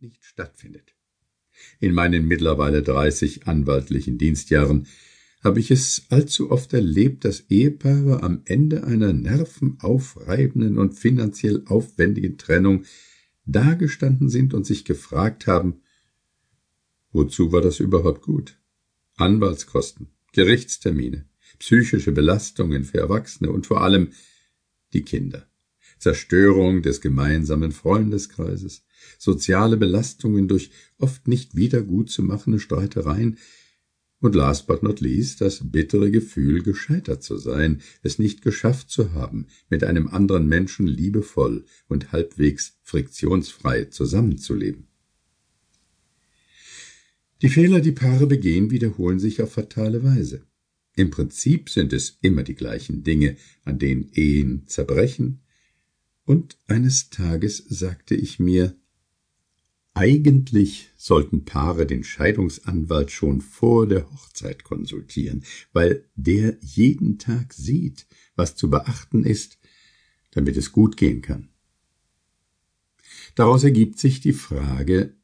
nicht stattfindet. In meinen mittlerweile dreißig anwaltlichen Dienstjahren habe ich es allzu oft erlebt, dass Ehepaare am Ende einer nervenaufreibenden und finanziell aufwendigen Trennung dagestanden sind und sich gefragt haben, wozu war das überhaupt gut? Anwaltskosten, Gerichtstermine, psychische Belastungen für Erwachsene und vor allem die Kinder. Zerstörung des gemeinsamen Freundeskreises, soziale Belastungen durch oft nicht wieder gut zu machende Streitereien und last but not least das bittere Gefühl, gescheitert zu sein, es nicht geschafft zu haben, mit einem anderen Menschen liebevoll und halbwegs friktionsfrei zusammenzuleben. Die Fehler, die Paare begehen, wiederholen sich auf fatale Weise. Im Prinzip sind es immer die gleichen Dinge, an denen Ehen zerbrechen, und eines Tages sagte ich mir, eigentlich sollten Paare den Scheidungsanwalt schon vor der Hochzeit konsultieren, weil der jeden Tag sieht, was zu beachten ist, damit es gut gehen kann. Daraus ergibt sich die Frage,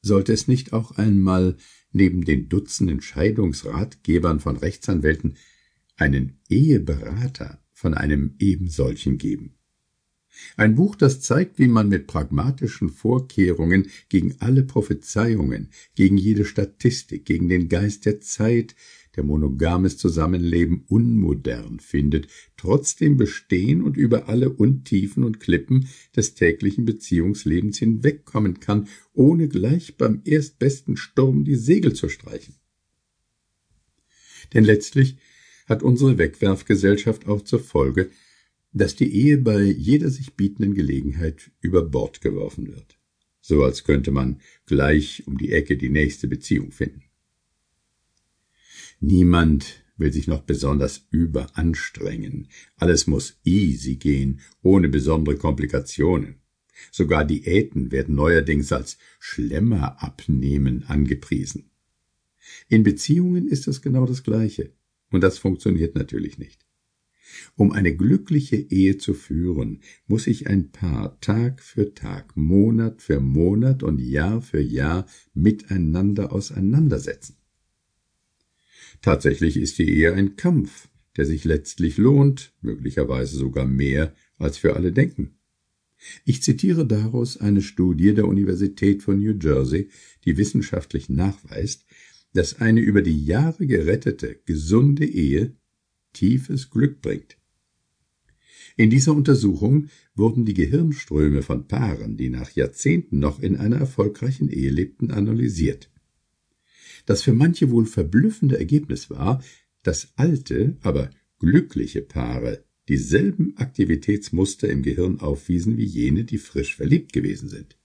sollte es nicht auch einmal neben den Dutzenden Scheidungsratgebern von Rechtsanwälten einen Eheberater von einem ebensolchen geben? Ein Buch, das zeigt, wie man mit pragmatischen Vorkehrungen gegen alle Prophezeiungen, gegen jede Statistik, gegen den Geist der Zeit, der monogames Zusammenleben unmodern findet, trotzdem bestehen und über alle Untiefen und Klippen des täglichen Beziehungslebens hinwegkommen kann, ohne gleich beim erstbesten Sturm die Segel zu streichen. Denn letztlich hat unsere Wegwerfgesellschaft auch zur Folge, dass die Ehe bei jeder sich bietenden Gelegenheit über Bord geworfen wird. So als könnte man gleich um die Ecke die nächste Beziehung finden. Niemand will sich noch besonders überanstrengen. Alles muss easy gehen, ohne besondere Komplikationen. Sogar Diäten werden neuerdings als Schlemmer abnehmen angepriesen. In Beziehungen ist es genau das Gleiche. Und das funktioniert natürlich nicht. Um eine glückliche Ehe zu führen, muss sich ein Paar Tag für Tag, Monat für Monat und Jahr für Jahr miteinander auseinandersetzen. Tatsächlich ist die Ehe ein Kampf, der sich letztlich lohnt, möglicherweise sogar mehr, als wir alle denken. Ich zitiere daraus eine Studie der Universität von New Jersey, die wissenschaftlich nachweist, dass eine über die Jahre gerettete, gesunde Ehe tiefes Glück bringt. In dieser Untersuchung wurden die Gehirnströme von Paaren, die nach Jahrzehnten noch in einer erfolgreichen Ehe lebten, analysiert. Das für manche wohl verblüffende Ergebnis war, dass alte, aber glückliche Paare dieselben Aktivitätsmuster im Gehirn aufwiesen wie jene, die frisch verliebt gewesen sind.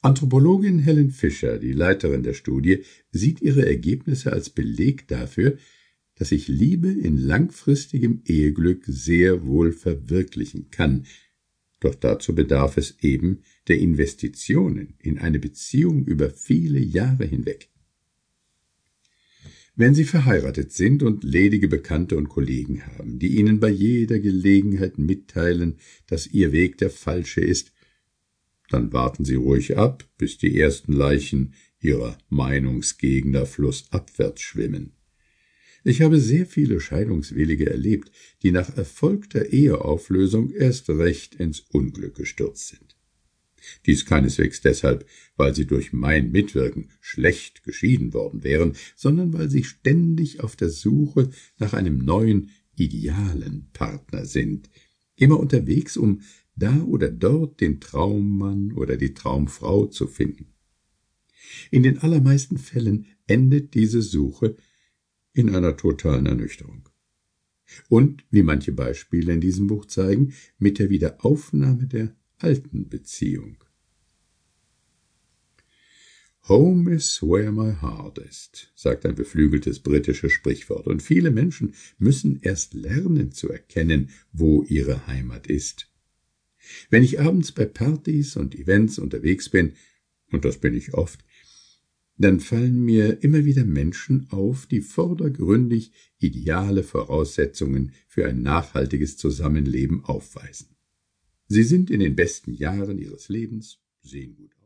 Anthropologin Helen Fischer, die Leiterin der Studie, sieht ihre Ergebnisse als Beleg dafür, dass sich Liebe in langfristigem Eheglück sehr wohl verwirklichen kann, doch dazu bedarf es eben der Investitionen in eine Beziehung über viele Jahre hinweg. Wenn Sie verheiratet sind und ledige Bekannte und Kollegen haben, die Ihnen bei jeder Gelegenheit mitteilen, dass Ihr Weg der falsche ist, dann warten Sie ruhig ab, bis die ersten Leichen Ihrer Meinungsgegner flussabwärts schwimmen. Ich habe sehr viele Scheidungswillige erlebt, die nach erfolgter Eheauflösung erst recht ins Unglück gestürzt sind. Dies keineswegs deshalb, weil sie durch mein Mitwirken schlecht geschieden worden wären, sondern weil sie ständig auf der Suche nach einem neuen, idealen Partner sind, immer unterwegs, um da oder dort den Traummann oder die Traumfrau zu finden. In den allermeisten Fällen endet diese Suche in einer totalen Ernüchterung. Und, wie manche Beispiele in diesem Buch zeigen, mit der Wiederaufnahme der alten Beziehung. Home is where my heart is, sagt ein beflügeltes britisches Sprichwort, und viele Menschen müssen erst lernen zu erkennen, wo ihre Heimat ist. Wenn ich abends bei Partys und Events unterwegs bin, und das bin ich oft, dann fallen mir immer wieder Menschen auf, die vordergründig ideale Voraussetzungen für ein nachhaltiges Zusammenleben aufweisen. Sie sind in den besten Jahren ihres Lebens, sehen gut aus.